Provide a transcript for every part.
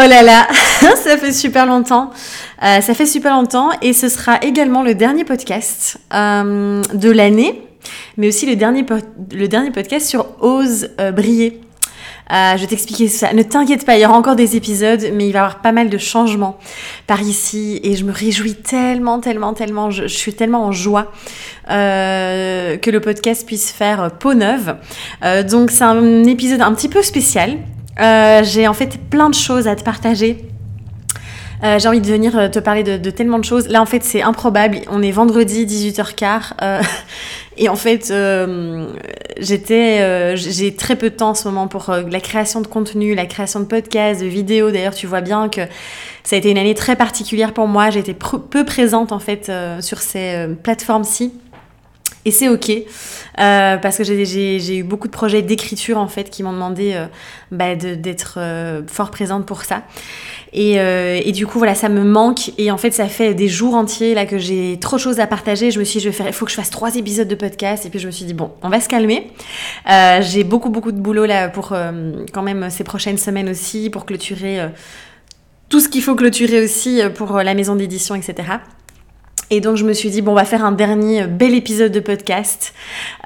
Oh là là, ça fait super longtemps. Euh, ça fait super longtemps et ce sera également le dernier podcast euh, de l'année, mais aussi le dernier, le dernier podcast sur Ose euh, briller. je vais t'expliquer ça. Ne t'inquiète pas, il y aura encore des épisodes, mais il va y avoir pas mal de changements par ici et je me réjouis tellement, tellement, tellement. Je, je suis tellement en joie que le podcast puisse faire peau neuve. donc c'est un épisode un petit peu spécial euh, j'ai en fait plein de choses à te partager. Euh, j'ai envie de venir euh, te parler de, tellement de choses. Là, en fait, c'est improbable. On est vendredi, 18h15. et en fait, j'étais, j'ai très peu de temps en ce moment pour la création de contenu, la création de podcasts, de vidéos. D'ailleurs, tu vois bien que ça a été une année très particulière pour moi. Été peu présente, en fait, sur ces plateformes-ci. Et c'est ok, euh, parce que j'ai eu beaucoup de projets d'écriture en fait qui m'ont demandé euh, bah, d'être euh, fort présente pour ça. Et, du coup voilà, ça me manque et en fait ça fait des jours entiers là que j'ai trop de choses à partager. Je me suis dit, je vais faire, il faut que je fasse trois épisodes de podcast et puis je me suis dit bon, on va se calmer. j'ai beaucoup beaucoup de boulot là pour quand même ces prochaines semaines aussi pour clôturer tout ce qu'il faut clôturer aussi pour la maison d'édition, etc. Et donc je me suis dit, bon, on va faire un dernier bel épisode de podcast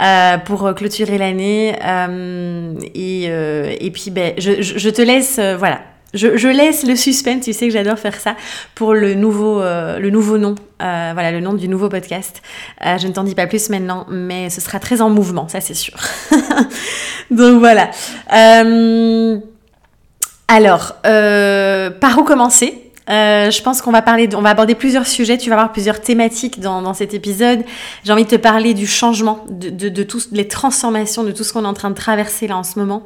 euh, pour euh, clôturer l'année. Euh, et, et, puis, ben, je, te laisse, voilà, je, je, laisse le suspense, tu sais que j'adore faire ça, pour le nouveau, le nouveau nom, voilà, le nom du nouveau podcast. je ne t'en dis pas plus maintenant, mais ce sera très en mouvement, ça c'est sûr. donc voilà. alors, par où commencer? Euh, je pense qu'on va parler, on va aborder plusieurs sujets. Tu vas avoir plusieurs thématiques dans, dans cet épisode. J'ai envie de te parler du changement, de, de, de toutes les transformations, de tout ce qu'on est en train de traverser là en ce moment,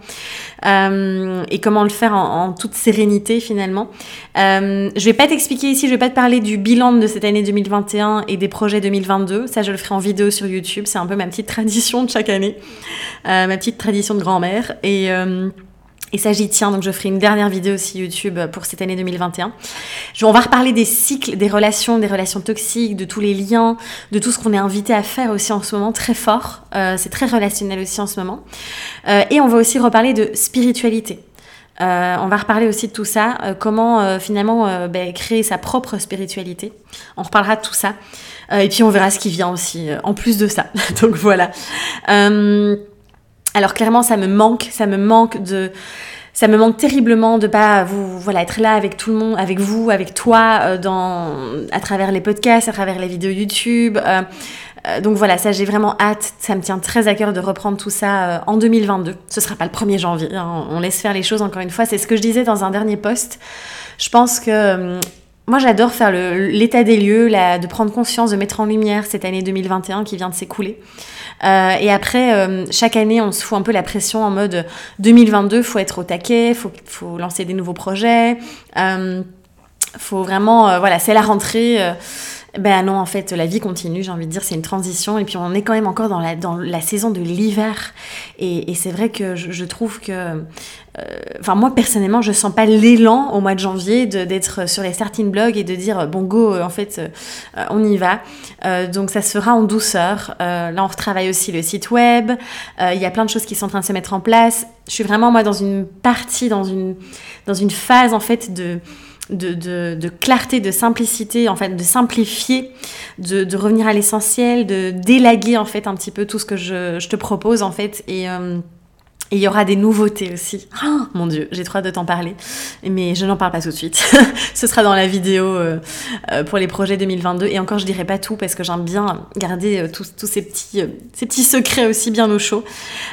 euh, et comment le faire en, en toute sérénité finalement. Euh, je vais pas t'expliquer ici, je vais pas te parler du bilan de cette année 2021 et des projets 2022. Ça, je le ferai en vidéo sur YouTube. C'est un peu ma petite tradition de chaque année, euh, ma petite tradition de grand-mère et euh, et ça, j'y tiens, donc je ferai une dernière vidéo aussi YouTube pour cette année 2021. On va reparler des cycles, des relations, des relations toxiques, de tous les liens, de tout ce qu'on est invité à faire aussi en ce moment, très fort. Euh, c'est très relationnel aussi en ce moment. Euh, et on va aussi reparler de spiritualité. Euh, on va reparler aussi de tout ça, euh, comment euh, finalement euh, ben, créer sa propre spiritualité. On reparlera de tout ça. et puis on verra ce qui vient aussi en plus de ça. donc voilà. Alors clairement, ça me manque, ça me manque de ça me manque terriblement de pas vous voilà être là avec tout le monde, avec vous, avec toi euh, dans à travers les podcasts, à travers les vidéos YouTube. Euh, euh, donc voilà, ça j'ai vraiment hâte. Ça me tient très à cœur de reprendre tout ça en 2022. Ce sera pas le 1er janvier. Hein. On laisse faire les choses encore une fois. C'est ce que je disais dans un dernier post. Je pense que moi, j'adore faire l'état des lieux, de prendre conscience, de mettre en lumière cette année 2021 qui vient de s'écouler. Euh, et après, euh, chaque année, on se fout un peu la pression en mode 2022, faut être au taquet, faut, faut lancer des nouveaux projets, euh, faut vraiment, euh, voilà, c'est la rentrée. Ben non, en fait, la vie continue, j'ai envie de dire, c'est une transition. Et puis on est quand même encore dans la, dans la saison de l'hiver. Et, c'est vrai que je, je trouve que euh, enfin moi personnellement je sens pas l'élan au mois de janvier d'être sur les starting blogs et de dire bon go euh, en fait euh, on y va donc ça se fera en douceur là on retravaille aussi le site web il y a plein de choses qui sont en train de se mettre en place je suis vraiment moi dans une partie dans une dans une phase en fait de de, de, clarté, de simplicité, en fait, de simplifier, de, de revenir à l'essentiel, de délaguer en fait un petit peu tout ce que je, je te propose en fait et euh, et il y aura des nouveautés aussi. Oh, mon dieu, j'ai trop hâte de t'en parler. Mais je n'en parle pas tout de suite. Ce sera dans la vidéo euh, euh, pour les projets 2022. Et encore, je dirai pas tout parce que j'aime bien garder euh, tous, ces, petits, ces petits secrets aussi bien au chaud.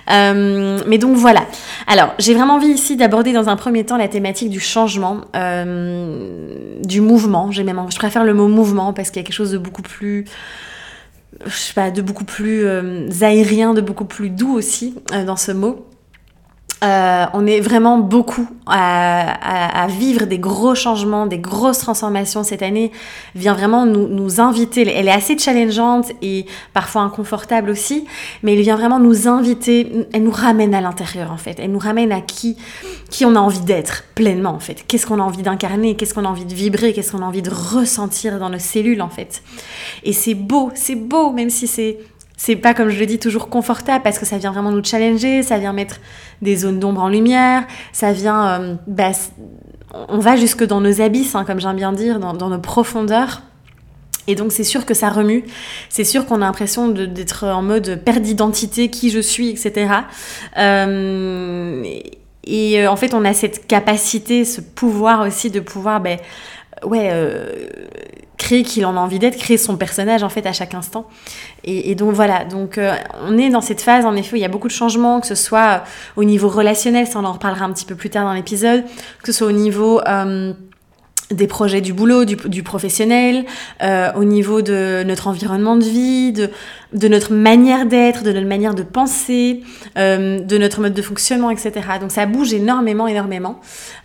Mais donc voilà. Alors, j'ai vraiment envie ici d'aborder dans un premier temps la thématique du changement, du mouvement. J'ai même, je préfère le mot mouvement parce qu'il y a quelque chose de beaucoup plus je sais pas, de beaucoup plus aérien, de beaucoup plus doux aussi dans ce mot. Euh, on est vraiment beaucoup à, vivre des gros changements, des grosses transformations cette année. Vient vraiment nous, nous, inviter. Elle est assez challengeante et parfois inconfortable aussi, mais elle vient vraiment nous inviter. Elle nous ramène à l'intérieur en fait. Elle nous ramène à qui, qui on a envie d'être pleinement en fait. Qu'est-ce qu'on a envie d'incarner, qu'est-ce qu'on a envie de vibrer, qu'est-ce qu'on a envie de ressentir dans nos cellules en fait? Et c'est beau, c'est beau, même si c'est c'est pas, comme je le dis, toujours confortable parce que ça vient vraiment nous challenger, ça vient mettre des zones d'ombre en lumière, ça vient. Euh, bah, on va jusque dans nos abysses, hein, comme j'aime bien dire, dans, nos profondeurs. Et donc c'est sûr que ça remue, c'est sûr qu'on a l'impression d'être en mode perte d'identité, qui je suis, etc. Euh, et euh, en fait on a cette capacité, ce pouvoir aussi de pouvoir ben, ouais, créer qu'il en a envie d'être, créer son personnage en fait à chaque instant. Et, donc voilà, donc euh, on est dans cette phase en effet où il y a beaucoup de changements, que ce soit euh, au niveau relationnel, ça on en reparlera un petit peu plus tard dans l'épisode, que ce soit au niveau euh, des projets du boulot, du, professionnel, euh, au niveau de notre environnement de vie, de, notre manière d'être, de notre manière de penser, euh, de notre mode de fonctionnement, etc. Donc ça bouge énormément, énormément.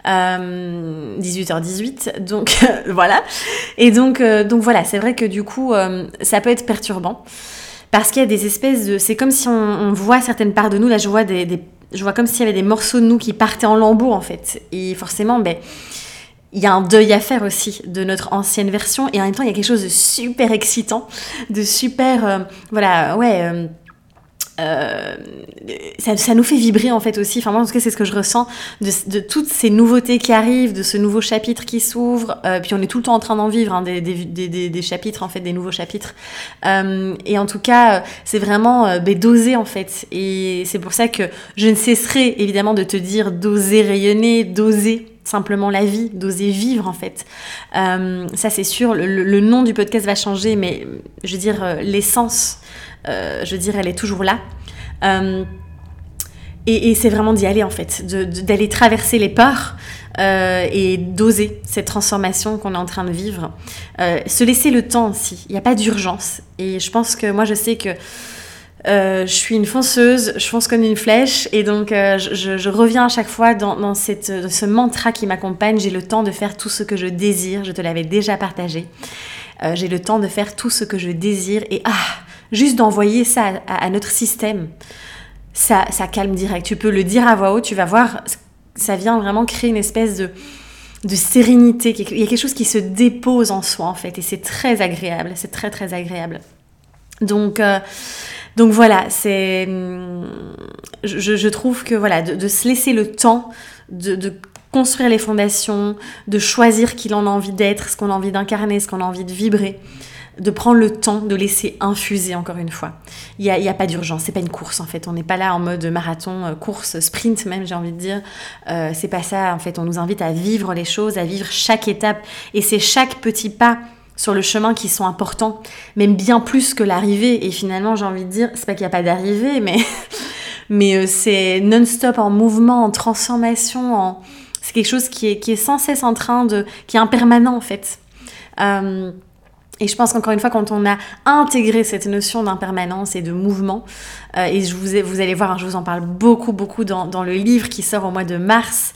18h18, euh, donc voilà. Et donc, donc voilà, c'est vrai que du coup, ça peut être perturbant. Parce qu'il y a des espèces de... C'est comme si on, voit certaines parts de nous, là je vois des je vois comme s'il y avait des morceaux de nous qui partaient en lambeaux en fait. Et forcément, ben il y a un deuil à faire aussi de notre ancienne version et en même temps il y a quelque chose de super excitant, de super euh, voilà ouais euh, euh, ça, nous fait vibrer en fait aussi. Enfin moi en tout cas c'est ce que je ressens de, toutes ces nouveautés qui arrivent, de ce nouveau chapitre qui s'ouvre. puis on est tout le temps en train d'en vivre hein, des, des, des, des, chapitres en fait, des nouveaux chapitres. et en tout cas c'est vraiment ben, d'oser en fait. Et c'est pour ça que je ne cesserai évidemment de te dire d'oser rayonner, d'oser simplement la vie, d'oser vivre en fait. Euh, ça c'est sûr, le, nom du podcast va changer, mais je veux dire, euh, l'essence, euh, je veux dire, elle est toujours là. et, c'est vraiment d'y aller en fait, d'aller traverser les peurs. et d'oser cette transformation qu'on est en train de vivre. se laisser le temps aussi, il n'y a pas d'urgence. Et je pense que moi je sais que euh, je suis une fonceuse, je fonce comme une flèche et donc euh, je, reviens à chaque fois dans, cette, ce mantra qui m'accompagne. J'ai le temps de faire tout ce que je désire, je te l'avais déjà partagé. Euh, j'ai le temps de faire tout ce que je désire et ah, juste d'envoyer ça à, notre système, ça, ça calme direct. Tu peux le dire à voix haute, tu vas voir, ça vient vraiment créer une espèce de, de sérénité. Il y a quelque chose qui se dépose en soi en fait et c'est très agréable, c'est très très agréable. Donc, donc voilà, c'est, je, trouve que voilà, de, se laisser le temps de, construire les fondations, de choisir qui l'on a envie d'être, ce qu'on a envie d'incarner, ce qu'on a envie de vibrer, de prendre le temps de laisser infuser encore une fois. Il n'y a, y a, pas d'urgence, c'est pas une course en fait. On n'est pas là en mode marathon, euh, course, sprint même, j'ai envie de dire. Euh, c'est pas ça en fait. On nous invite à vivre les choses, à vivre chaque étape, et c'est chaque petit pas sur le chemin qui sont importants, même bien plus que l'arrivée. Et finalement, j'ai envie de dire, c'est pas qu'il n'y a pas d'arrivée, mais, mais euh, c'est non-stop en mouvement, en transformation, en... c'est quelque chose qui est, qui est sans cesse en train de... qui est impermanent en fait. Euh, et je pense qu'encore une fois, quand on a intégré cette notion d'impermanence et de mouvement, euh, et je vous, vous allez voir, hein, je vous en parle beaucoup, beaucoup dans, dans, le livre qui sort au mois de mars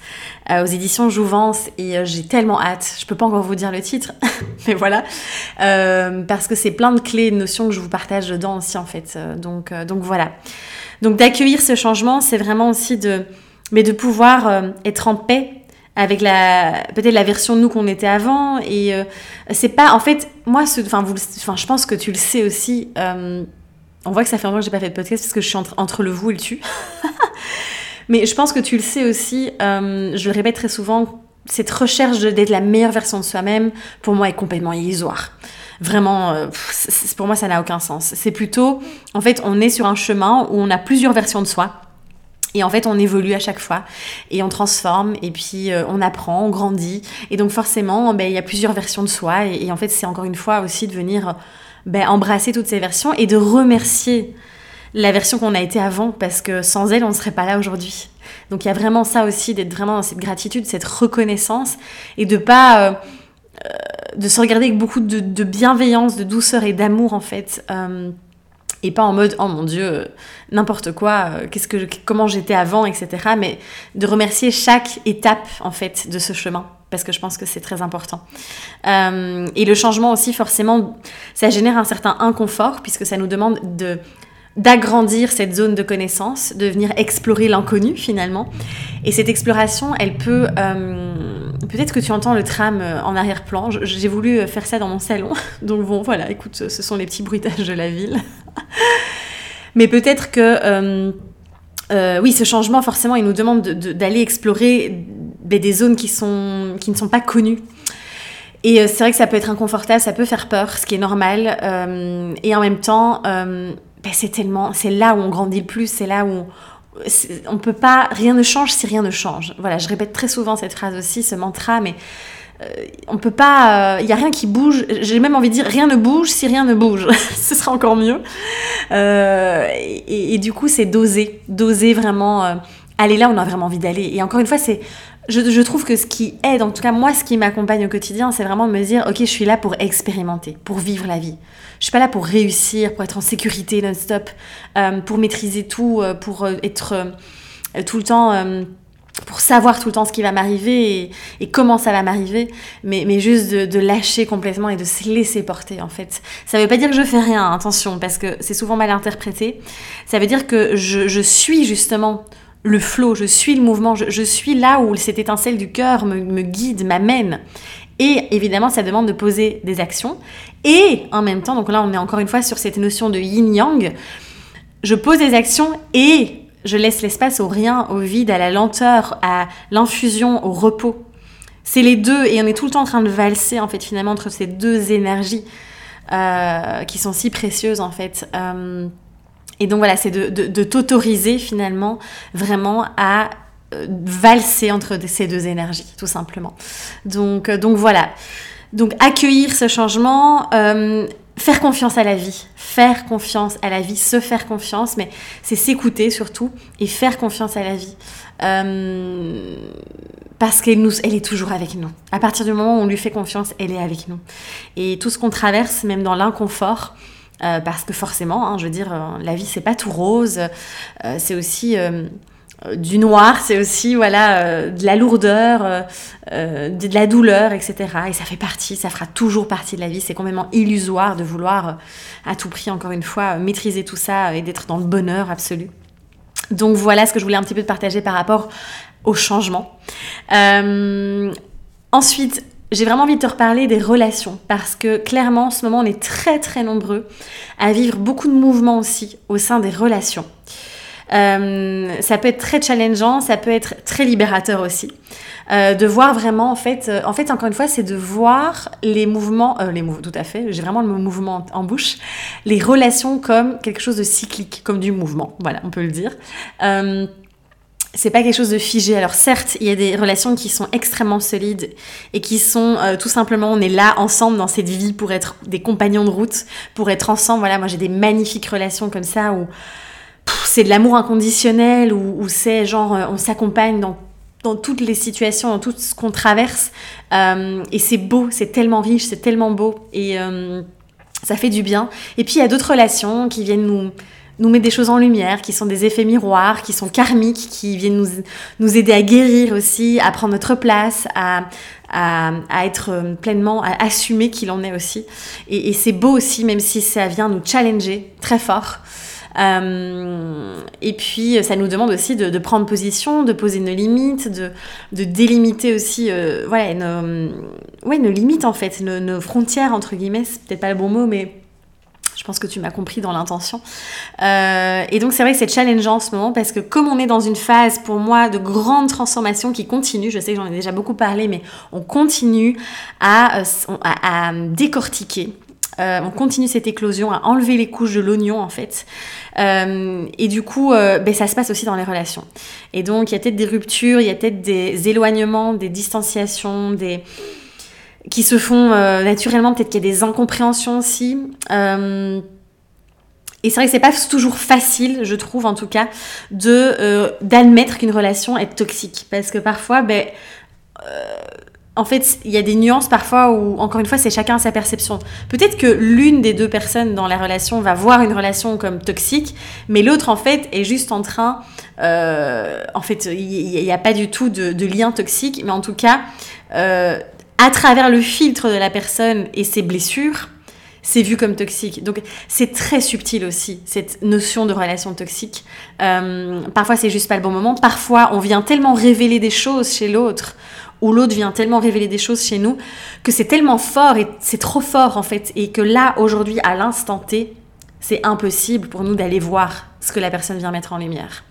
euh, aux éditions Jouvence, et euh, j'ai tellement hâte, je peux pas encore vous dire le titre, mais voilà, parce que c'est plein de clés, de notions que je vous partage dedans aussi en fait. donc, donc voilà. Donc d'accueillir ce changement, c'est vraiment aussi de, mais de pouvoir être en paix avec la peut-être la version de nous qu'on était avant. Et euh, c'est pas en fait moi enfin vous enfin je pense que tu le sais aussi euh, on voit que ça fait longtemps que j'ai pas fait de podcast parce que je suis entre, le vous et le tu. Mais je pense que tu le sais aussi euh, je le répète très souvent cette recherche d'être la meilleure version de soi-même pour moi est complètement illusoire. Vraiment pour moi ça n'a aucun sens. C'est plutôt en fait on est sur un chemin où on a plusieurs versions de soi et en fait, on évolue à chaque fois et on transforme et puis euh, on apprend, on grandit. Et donc forcément, ben, il y a plusieurs versions de soi. Et, en fait, c'est encore une fois aussi de venir ben, embrasser toutes ces versions et de remercier la version qu'on a été avant parce que sans elle, on ne serait pas là aujourd'hui. Donc il y a vraiment ça aussi, d'être vraiment dans cette gratitude, cette reconnaissance et de pas... Euh, euh, de se regarder avec beaucoup de, bienveillance, de douceur et d'amour en fait et pas en mode oh mon dieu n'importe quoi qu'est-ce que comment j'étais avant etc mais de remercier chaque étape en fait de ce chemin parce que je pense que c'est très important et le changement aussi forcément ça génère un certain inconfort puisque ça nous demande de d'agrandir cette zone de connaissance, de venir explorer l'inconnu finalement. Et cette exploration, elle peut... Euh, peut-être que tu entends le tram euh, en arrière-plan. J'ai voulu euh, faire ça dans mon salon. Donc bon, voilà, écoute, ce sont les petits bruitages de la ville. Mais peut-être que... oui, ce changement, forcément, il nous demande d'aller explorer des zones qui, sont, qui ne sont pas connues. Et c'est vrai que ça peut être inconfortable, ça peut faire peur, ce qui est normal. et en même temps ben, c'est tellement, c'est là où on grandit le plus, c'est là où on peut pas, rien ne change si rien ne change. Voilà, je répète très souvent cette phrase aussi, ce mantra, mais euh, on peut pas, il euh, y a rien qui bouge. J'ai même envie de dire rien ne bouge si rien ne bouge. Ce sera encore mieux. Euh, et, du coup, c'est d'oser, d'oser vraiment aller là on a vraiment envie d'aller. Et encore une fois, c'est je, trouve que ce qui aide, en tout cas moi, ce qui m'accompagne au quotidien, c'est vraiment de me dire, ok, je suis là pour expérimenter, pour vivre la vie. Je suis pas là pour réussir, pour être en sécurité non-stop, euh, pour maîtriser tout, euh, pour euh, être tout le temps, pour savoir tout le temps ce qui va m'arriver et, comment ça va m'arriver, mais, juste de, lâcher complètement et de se laisser porter en fait. Ça veut pas dire que je fais rien, attention, parce que c'est souvent mal interprété. Ça veut dire que je suis justement le flot, je suis le mouvement, je, suis là où cette étincelle du cœur me, guide, m'amène. Et évidemment, ça demande de poser des actions. Et en même temps, donc là, on est encore une fois sur cette notion de yin-yang. Je pose des actions et je laisse l'espace au rien, au vide, à la lenteur, à l'infusion, au repos. C'est les deux, et on est tout le temps en train de valser, en fait, finalement, entre ces deux énergies euh, qui sont si précieuses, en fait. Euh, et donc voilà, c'est de, t'autoriser finalement vraiment à euh, valser entre ces deux énergies, tout simplement. Donc, euh, donc voilà. Donc accueillir ce changement, euh, faire confiance à la vie, faire confiance à la vie, se faire confiance, mais c'est s'écouter surtout et faire confiance à la vie. parce qu'elle nous, elle est toujours avec nous. À partir du moment où on lui fait confiance, elle est avec nous. Et tout ce qu'on traverse, même dans l'inconfort, euh, parce que forcément, hein, je veux dire, euh, la vie c'est pas tout rose, euh, c'est aussi du noir, c'est aussi voilà de la lourdeur, de la douleur, etc. Et ça fait partie, ça fera toujours partie de la vie. C'est complètement illusoire de vouloir à tout prix, encore une fois, maîtriser tout ça et d'être dans le bonheur absolu. Donc voilà ce que je voulais un petit peu partager par rapport au changement. ensuite, j'ai vraiment envie de te reparler des relations parce que clairement en ce moment on est très très nombreux à vivre beaucoup de mouvements aussi au sein des relations. Euh, ça peut être très challengeant, ça peut être très libérateur aussi. Euh, de voir vraiment en fait, euh, en fait encore une fois c'est de voir les mouvements, les mouvements tout à fait, j'ai vraiment le mot mouvement en bouche, les relations comme quelque chose de cyclique, comme du mouvement, voilà on peut le dire c'est pas quelque chose de figé. Alors certes, il y a des relations qui sont extrêmement solides et qui sont euh, tout simplement, on est là ensemble dans cette vie pour être des compagnons de route, pour être ensemble. Voilà, moi j'ai des magnifiques relations comme ça où c'est de l'amour inconditionnel, où, c'est genre euh, on s'accompagne dans dans toutes les situations, dans tout ce qu'on traverse. Euh, et c'est beau, c'est tellement riche, c'est tellement beau. Et ça fait du bien. Et puis il y a d'autres relations qui viennent nous nous met des choses en lumière, qui sont des effets miroirs, qui sont karmiques, qui viennent nous, nous aider à guérir aussi, à prendre notre place, à, à, être euh, pleinement, à assumer qu'il en est aussi. Et, c'est beau aussi, même si ça vient nous challenger très fort. Euh, et puis, ça nous demande aussi de, prendre position, de poser nos limites, de, de délimiter aussi, euh, voilà, nos, ouais, limites en fait, nos, nos frontières entre guillemets, c'est peut-être pas le bon mot, mais je pense que tu m'as compris dans l'intention. Euh, et donc c'est vrai que c'est challengeant en ce moment parce que comme on est dans une phase pour moi de grande transformation qui continue, je sais que j'en ai déjà beaucoup parlé, mais on continue à, euh, à, décortiquer. Euh, on continue cette éclosion, à enlever les couches de l'oignon en fait. et du coup, ben, ça se passe aussi dans les relations. Et donc il y a peut-être des ruptures, il y a peut-être des éloignements, des distanciations, des qui se font euh, naturellement. Peut-être qu'il y a des incompréhensions aussi. Euh, et c'est vrai que c'est pas toujours facile, je trouve en tout cas, de euh, d'admettre qu'une relation est toxique, parce que parfois, ben en fait, il y a des nuances parfois où, encore une fois, c'est chacun sa perception. Peut-être que l'une des deux personnes dans la relation va voir une relation comme toxique, mais l'autre, en fait, est juste en train... En fait, il n'y a pas du tout de, lien toxique, mais en tout cas, à travers le filtre de la personne et ses blessures, c'est vu comme toxique. Donc c'est très subtil aussi, cette notion de relation toxique. Euh, parfois c'est juste pas le bon moment, parfois on vient tellement révéler des choses chez l'autre, ou l'autre vient tellement révéler des choses chez nous, que c'est tellement fort et c'est trop fort en fait, et que là aujourd'hui, à l'instant T, c'est impossible pour nous d'aller voir ce que la personne vient mettre en lumière.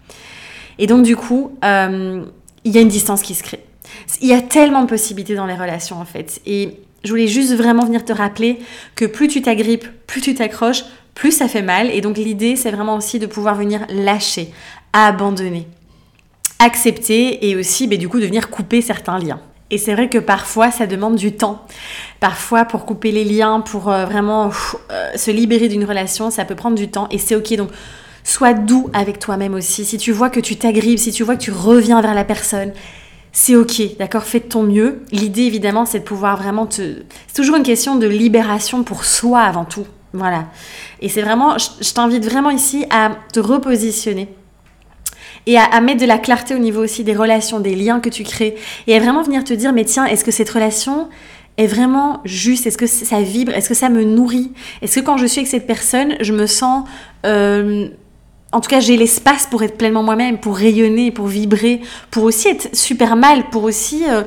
Et donc du coup, euh, il y a une distance qui se crée. Il y a tellement de possibilités dans les relations en fait. Et je voulais juste vraiment venir te rappeler que plus tu t'agrippes, plus tu t'accroches, plus ça fait mal. Et donc l'idée, c'est vraiment aussi de pouvoir venir lâcher, abandonner, accepter et aussi ben, du coup de venir couper certains liens. Et c'est vrai que parfois ça demande du temps. Parfois pour couper les liens, pour euh, vraiment euh, se libérer d'une relation, ça peut prendre du temps et c'est ok. Donc sois doux avec toi-même aussi. Si tu vois que tu t'agrippes, si tu vois que tu reviens vers la personne, c'est ok, d'accord, fais de ton mieux. L'idée évidemment c'est de pouvoir vraiment te... C'est toujours une question de libération pour soi avant tout. Voilà. Et c'est vraiment, je, t'invite vraiment ici à te repositionner et à, mettre de la clarté au niveau aussi des relations, des liens que tu crées et à vraiment venir te dire mais tiens, est-ce que cette relation est vraiment juste? Est-ce que ça vibre? Est-ce que ça me nourrit? Est-ce que quand je suis avec cette personne, je me sens euh, en tout cas, j'ai l'espace pour être pleinement moi-même, pour rayonner, pour vibrer, pour aussi être super mal, pour aussi euh,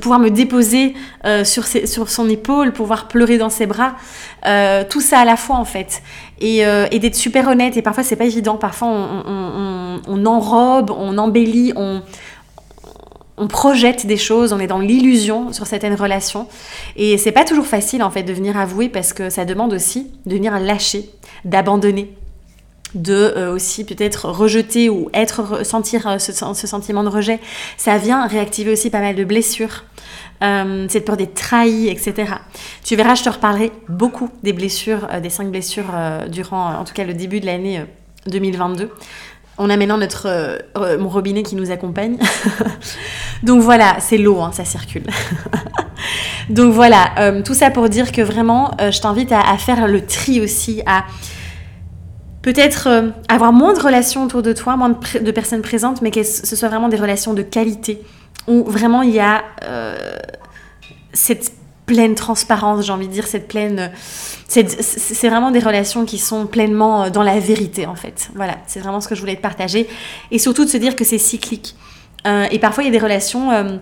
pouvoir me déposer euh, sur, son épaule, pouvoir pleurer dans ses bras. Euh, tout ça à la fois, en fait. Et, d'être super honnête. Et parfois, c'est pas évident. Parfois, on, enrobe, on embellit, on, on projette des choses, on est dans l'illusion sur certaines relations. Et c'est pas toujours facile, en fait, de venir avouer parce que ça demande aussi de venir lâcher, d'abandonner de euh, aussi peut-être rejeter ou être sentir euh, ce, sentiment de rejet, ça vient réactiver aussi pas mal de blessures. Euh, cette peur d'être trahi, etc. Tu verras, je te reparlerai beaucoup des blessures, des cinq blessures durant, en tout cas, le début de l'année 2022. On a maintenant notre mon robinet qui nous accompagne. Donc voilà, c'est l'eau, hein, ça circule. Donc voilà, tout ça pour dire que vraiment, je t'invite à, à, faire le tri aussi, à peut-être euh, avoir moins de relations autour de toi, moins de, personnes présentes, mais que ce soit vraiment des relations de qualité, où vraiment il y a euh, cette pleine transparence, j'ai envie de dire, cette pleine... C'est vraiment des relations qui sont pleinement euh, dans la vérité, en fait. Voilà, c'est vraiment ce que je voulais te partager. Et surtout de se dire que c'est cyclique. et parfois, il y a des relations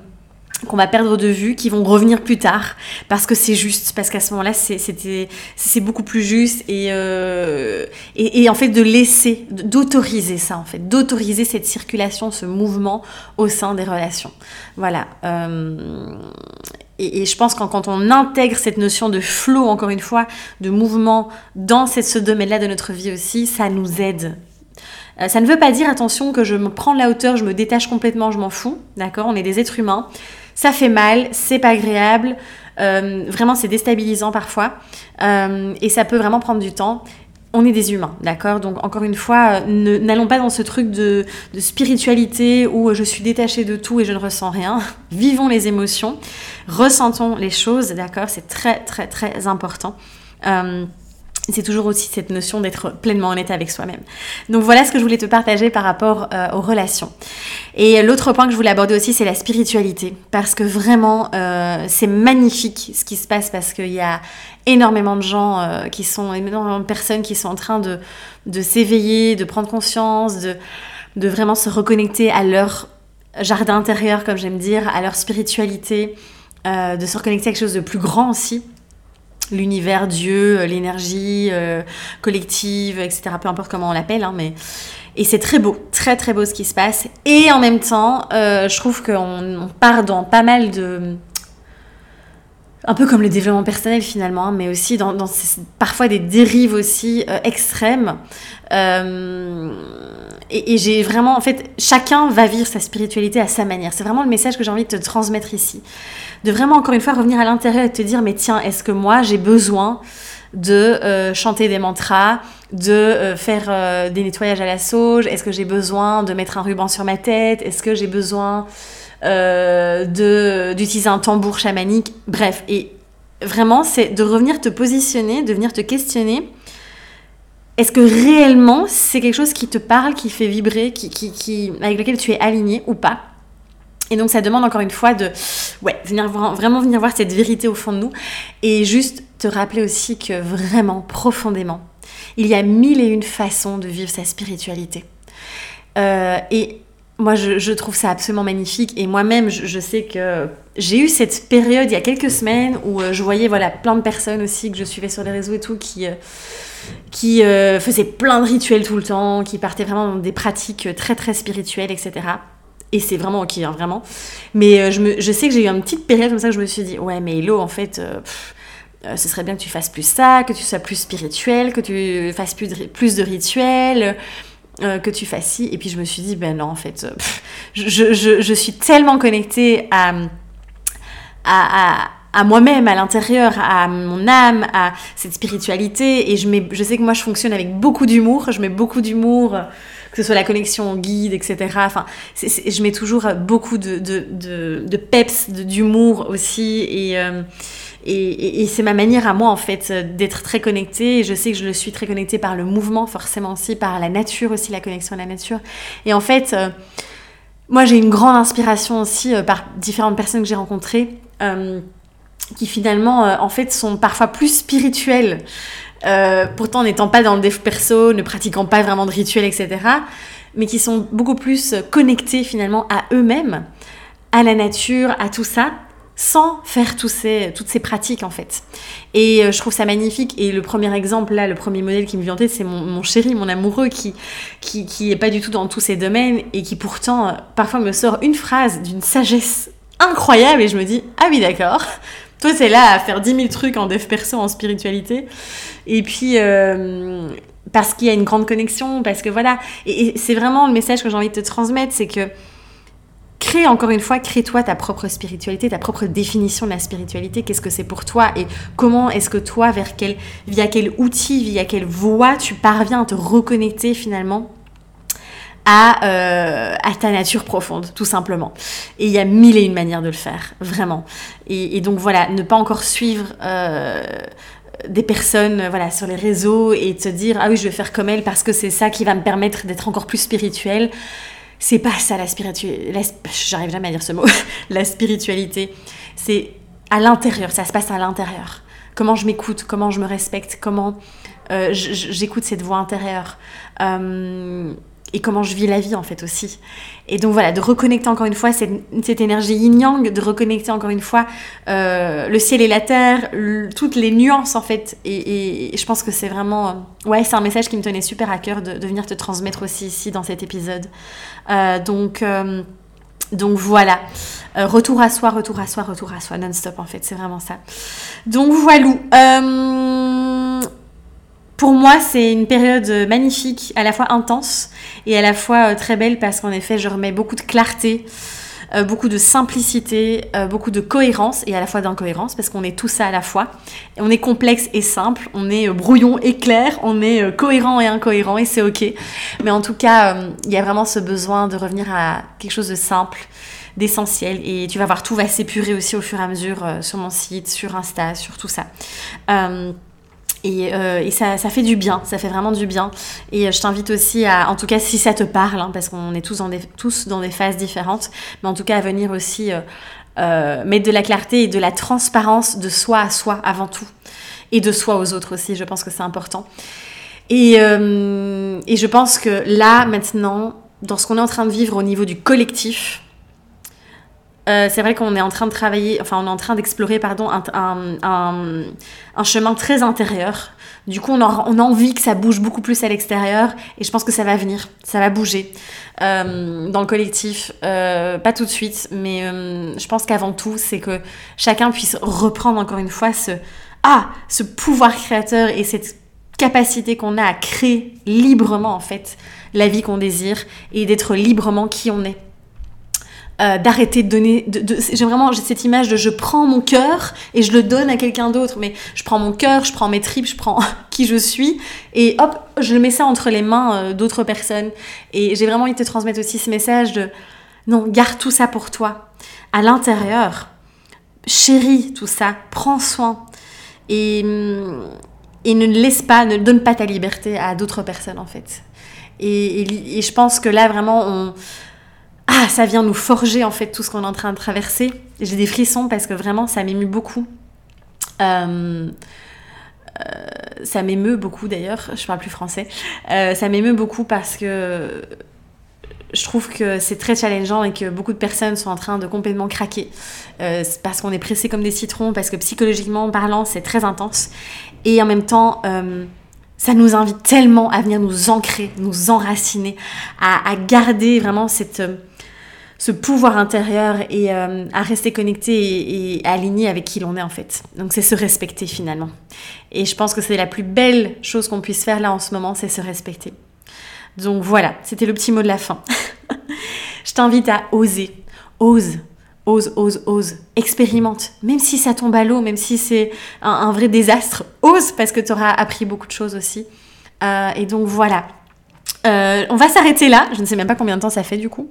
qu'on va perdre de vue, qui vont revenir plus tard, parce que c'est juste, parce qu'à ce moment-là, c'est beaucoup plus juste, euh, et, et, en fait de laisser, d'autoriser ça, en fait, d'autoriser cette circulation, ce mouvement au sein des relations. Voilà. Euh, et, je pense que quand on intègre cette notion de flow, encore une fois, de mouvement dans ce domaine-là de notre vie aussi, ça nous aide euh, ça ne veut pas dire, attention, que je me prends la hauteur, je me détache complètement, je m'en fous, d'accord? On est des êtres humains ça fait mal, c'est pas agréable, euh, vraiment c'est déstabilisant parfois, euh, et ça peut vraiment prendre du temps. On est des humains, d'accord? Donc encore une fois, euh, n'allons pas dans ce truc de, spiritualité où je suis détachée de tout et je ne ressens rien. Vivons les émotions, ressentons les choses, d'accord? C'est très très très important c'est toujours aussi cette notion d'être pleinement honnête avec soi-même. Donc voilà ce que je voulais te partager par rapport euh, aux relations. Et l'autre point que je voulais aborder aussi, c'est la spiritualité. Parce que vraiment, euh, c'est magnifique ce qui se passe parce qu'il y a énormément de gens euh, qui sont, énormément de personnes qui sont en train de, s'éveiller, de prendre conscience, de vraiment se reconnecter à leur jardin intérieur, comme j'aime dire, à leur spiritualité, de se reconnecter à quelque chose de plus grand aussi l'univers, Dieu, euh, l'énergie euh, collective, etc. Peu importe comment on l'appelle, hein, mais et c'est très beau, très très beau ce qui se passe. Et en même temps, euh, je trouve qu'on part dans pas mal de un peu comme le développement personnel finalement, hein, mais aussi dans, parfois des dérives aussi extrêmes. et, et j'ai vraiment, en fait, chacun va vivre sa spiritualité à sa manière. C'est vraiment le message que j'ai envie de te transmettre ici de vraiment encore une fois revenir à l'intérieur et te dire mais tiens, est-ce que moi j'ai besoin de euh, chanter des mantras, de euh, faire euh, des nettoyages à la sauge? Est-ce que j'ai besoin de mettre un ruban sur ma tête? Est-ce que j'ai besoin d'utiliser un tambour chamanique, bref. Et vraiment, c'est de revenir te positionner, de venir te questionner. Est-ce que réellement c'est quelque chose qui te parle, qui fait vibrer, qui, qui, avec lequel tu es aligné ou pas? Et donc ça demande encore une fois de ouais, venir vraiment venir voir cette vérité au fond de nous et juste te rappeler aussi que vraiment profondément, il y a mille et une façons de vivre sa spiritualité. Euh, et moi, je, trouve ça absolument magnifique. Et moi-même, je, sais que j'ai eu cette période il y a quelques semaines où euh, je voyais voilà, plein de personnes aussi que je suivais sur les réseaux et tout qui, euh, qui faisaient plein de rituels tout le temps, qui partaient vraiment dans des pratiques très très spirituelles, etc. Et c'est vraiment ok, hein, vraiment. Mais je, me, je sais que j'ai eu une petite période comme ça que je me suis dit, ouais, mais Hello, en fait, euh, ce serait bien que tu fasses plus ça, que tu sois plus spirituel, que tu fasses plus plus de rituels, euh, que tu fasses ci. Et puis je me suis dit, ben non, en fait, euh, je, je, je, suis tellement connectée à, à, à, moi-même, à l'intérieur, à mon âme, à cette spiritualité. Et je, mets, je sais que moi, je fonctionne avec beaucoup d'humour. Je mets beaucoup d'humour que ce soit la connexion au guide, etc. Enfin, je mets toujours beaucoup de, de, de, de peps, d'humour aussi. Et, et, c'est ma manière à moi, en fait, d'être très connectée. Je sais que je le suis très connectée par le mouvement, forcément aussi, par la nature aussi, la connexion à la nature. Et en fait, euh, moi, j'ai une grande inspiration aussi euh, par différentes personnes que j'ai rencontrées, euh, qui finalement, en fait, sont parfois plus spirituelles. pourtant, n'étant pas dans le dev perso, ne pratiquant pas vraiment de rituels, etc. Mais qui sont beaucoup plus connectées finalement à eux-mêmes, à la nature, à tout ça sans faire tous ces, toutes ces pratiques en fait. Et euh, je trouve ça magnifique. Et le premier exemple, là, le premier modèle qui me vient en tête, c'est mon, chéri, mon amoureux, qui, qui, qui est pas du tout dans tous ces domaines et qui pourtant, euh, parfois, me sort une phrase d'une sagesse incroyable et je me dis, ah oui, d'accord. Toi, c'est là à faire 10 000 trucs en dev perso, en spiritualité. Et puis, euh, parce qu'il y a une grande connexion, parce que voilà. et c'est vraiment le message que j'ai envie de te transmettre, c'est que crée encore une fois, crée-toi ta propre spiritualité, ta propre définition de la spiritualité. Qu'est-ce que c'est pour toi et comment est-ce que toi, vers quel, via quel outil, via quelle voie tu parviens à te reconnecter finalement à, euh, ta nature profonde, tout simplement. Et il y a mille et une manières de le faire, vraiment. Et, donc voilà, ne pas encore suivre euh, des personnes voilà sur les réseaux et te dire ah oui je vais faire comme elle parce que c'est ça qui va me permettre d'être encore plus spirituelle c'est pas ça la spiritualité. J'arrive jamais à dire ce mot. la spiritualité, c'est à l'intérieur, ça se passe à l'intérieur. Comment je m'écoute, comment je me respecte, comment euh, j'écoute cette voix intérieure. Euh, et comment je vis la vie en fait aussi. Et donc voilà, de reconnecter encore une fois cette, énergie yin-yang, de reconnecter encore une fois euh, le ciel et la terre, toutes les nuances en fait. Et, je pense que c'est vraiment, euh, ouais, c'est un message qui me tenait super à cœur de, de venir te transmettre aussi ici dans cet épisode. Euh, donc donc voilà, retour à soi, retour à soi, retour à soi, non-stop en fait, c'est vraiment ça. Donc voilà. Pour moi, c'est une période magnifique, à la fois intense et à la fois euh, très belle parce qu'en effet, je remets beaucoup de clarté, euh, beaucoup de simplicité, euh, beaucoup de cohérence et à la fois d'incohérence parce qu'on est tout ça à la fois. on est complexe et simple, on est brouillon et clair, on est cohérent et incohérent et c'est ok. Mais en tout cas, il y a vraiment ce besoin de revenir à quelque chose de simple d'essentiel et tu vas voir tout va s'épurer aussi au fur et à mesure sur mon site, sur Insta, sur tout ça. Euh, et, ça, ça, fait du bien, ça fait vraiment du bien. Et euh, je t'invite aussi à, en tout cas si ça te parle, hein, parce qu'on est tous dans, des, phases différentes, mais en tout cas à venir aussi euh, mettre de la clarté et de la transparence de soi à soi avant tout. Et de soi aux autres aussi, je pense que c'est important. Et je pense que là, maintenant, dans ce qu'on est en train de vivre au niveau du collectif, euh, c'est vrai qu'on est en train de travailler, enfin on est en train d'explorer, pardon, un, chemin très intérieur. Du coup, on a, on a, envie que ça bouge beaucoup plus à l'extérieur et je pense que ça va venir, ça va bouger euh, dans le collectif. Euh, pas tout de suite, mais je pense qu'avant tout, c'est que chacun puisse reprendre encore une fois ce, ah, ce pouvoir créateur et cette capacité qu'on a à créer librement en fait la vie qu'on désire et d'être librement qui on est. Euh, d'arrêter de donner. De, j'ai vraiment cette image de je prends mon cœur et je le donne à quelqu'un d'autre. Mais je prends mon cœur, je prends mes tripes, je prends qui je suis et hop, je mets ça entre les mains euh, d'autres personnes. Et j'ai vraiment envie de te transmettre aussi ce message de non, garde tout ça pour toi. à l'intérieur, chéris tout ça, prends soin et, et ne laisse pas, ne donne pas ta liberté à d'autres personnes en fait. Et, et, je pense que là vraiment on ah ça vient nous forger en fait tout ce qu'on est en train de traverser. J'ai des frissons parce que vraiment ça m'émue beaucoup. Euh, euh, ça m'émeut beaucoup d'ailleurs, je parle plus français. Euh, ça m'émeut beaucoup parce que je trouve que c'est très challengeant et que beaucoup de personnes sont en train de complètement craquer parce qu'on est pressé comme des citrons, parce que psychologiquement parlant, c'est très intense. Et en même temps, ça nous invite tellement à venir nous ancrer, nous enraciner, à, à garder vraiment cette ce pouvoir intérieur et euh, à rester connecté et, aligné avec qui l'on est en fait. Donc c'est se respecter finalement. Et je pense que c'est la plus belle chose qu'on puisse faire là en ce moment, c'est se respecter. Donc voilà, c'était le petit mot de la fin. je t'invite à oser, ose, ose, ose, ose, expérimente. Même si ça tombe à l'eau, même si c'est un, vrai désastre, ose parce que tu auras appris beaucoup de choses aussi. Euh, et donc voilà, euh, on va s'arrêter là. Je ne sais même pas combien de temps ça fait du coup.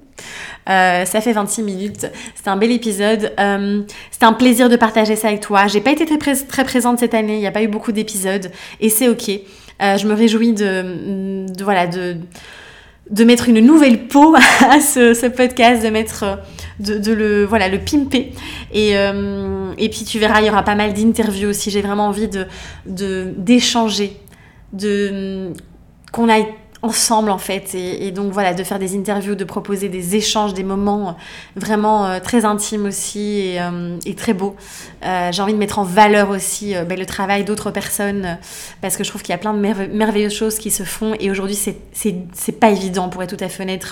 Euh, ça fait 26 minutes. C'était un bel épisode. Euh, c'était un plaisir de partager ça avec toi. J'ai pas été très, présente cette année. Il n'y a pas eu beaucoup d'épisodes et c'est ok. je me réjouis de, voilà de de mettre une nouvelle peau à ce, podcast, de mettre de, le voilà le pimper et, et puis tu verras il y aura pas mal d'interviews aussi. J'ai vraiment envie de d'échanger, de qu'on aille ensemble en fait. Et, donc voilà de faire des interviews de proposer des échanges des moments euh, vraiment euh, très intimes aussi et, euh, très beaux. J'ai envie de mettre en valeur aussi ben, le travail d'autres personnes parce que je trouve qu'il y a plein de merveilleuses choses qui se font. Et aujourd'hui c'est pas évident pour être tout à fait honnête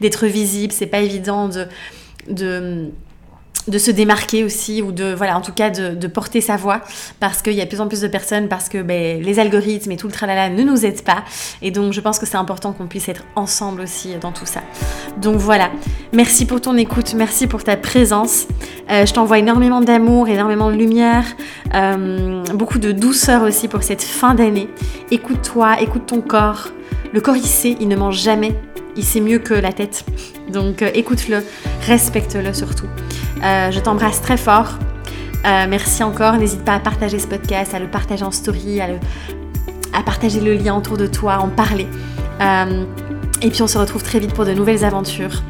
d'être visible. C'est pas évident de de de se démarquer aussi ou de voilà en tout cas de, porter sa voix parce qu'il y a de plus en plus de personnes parce que ben, les algorithmes et tout le tralala ne nous aident pas. Et donc je pense que c'est important qu'on puisse être ensemble aussi dans tout ça. Donc voilà. Merci pour ton écoute. Merci pour ta présence. Euh, je t'envoie énormément d'amour énormément de lumière euh, beaucoup de douceur aussi pour cette fin d'année. Écoute-toi écoute ton corps le corps il sait il ne mange jamais il sait mieux que la tête donc euh, écoute-le respecte-le surtout euh, je t'embrasse très fort. Euh, merci encore. N'hésite pas à partager ce podcast, à le partager en story, à, partager le lien autour de toi, en parler. Et puis on se retrouve très vite pour de nouvelles aventures.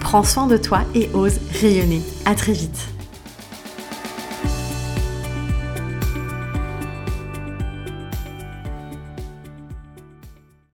Prends soin de toi et ose rayonner. À très vite.